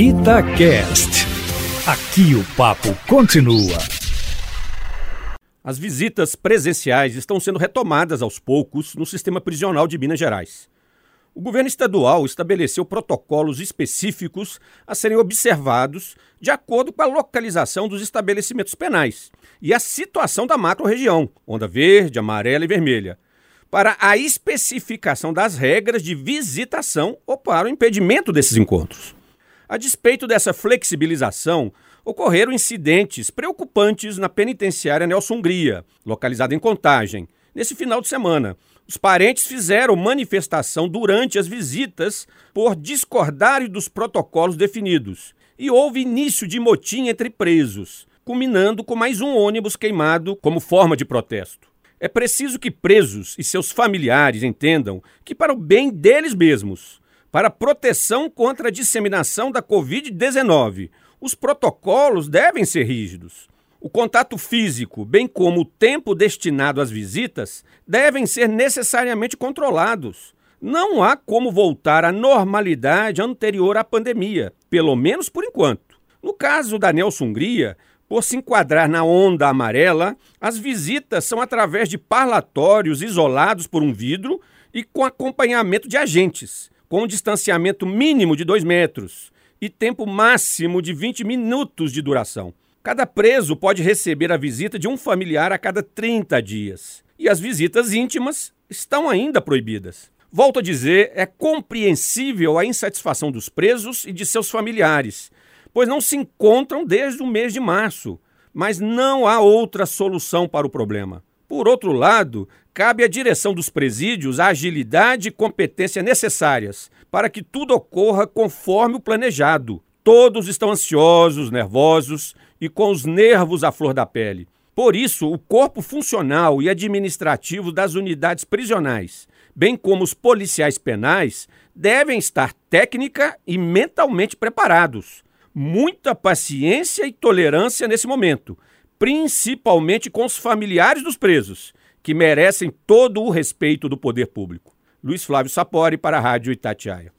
Itacast. Aqui o papo continua. As visitas presenciais estão sendo retomadas aos poucos no sistema prisional de Minas Gerais. O governo estadual estabeleceu protocolos específicos a serem observados de acordo com a localização dos estabelecimentos penais e a situação da macro-região, onda verde, amarela e vermelha, para a especificação das regras de visitação ou para o impedimento desses encontros. A despeito dessa flexibilização, ocorreram incidentes preocupantes na penitenciária Nelson Hungria, localizada em Contagem, nesse final de semana. Os parentes fizeram manifestação durante as visitas por discordarem dos protocolos definidos. E houve início de motim entre presos, culminando com mais um ônibus queimado como forma de protesto. É preciso que presos e seus familiares entendam que, para o bem deles mesmos, para proteção contra a disseminação da Covid-19. Os protocolos devem ser rígidos. O contato físico, bem como o tempo destinado às visitas, devem ser necessariamente controlados. Não há como voltar à normalidade anterior à pandemia, pelo menos por enquanto. No caso da Nelson Hungria, por se enquadrar na onda amarela, as visitas são através de parlatórios isolados por um vidro e com acompanhamento de agentes com distanciamento mínimo de 2 metros e tempo máximo de 20 minutos de duração. Cada preso pode receber a visita de um familiar a cada 30 dias. E as visitas íntimas estão ainda proibidas. Volto a dizer, é compreensível a insatisfação dos presos e de seus familiares, pois não se encontram desde o mês de março. Mas não há outra solução para o problema. Por outro lado, cabe à direção dos presídios a agilidade e competência necessárias para que tudo ocorra conforme o planejado. Todos estão ansiosos, nervosos e com os nervos à flor da pele. Por isso, o corpo funcional e administrativo das unidades prisionais, bem como os policiais penais, devem estar técnica e mentalmente preparados. Muita paciência e tolerância nesse momento principalmente com os familiares dos presos, que merecem todo o respeito do poder público. Luiz Flávio Sapori para a Rádio Itatiaia.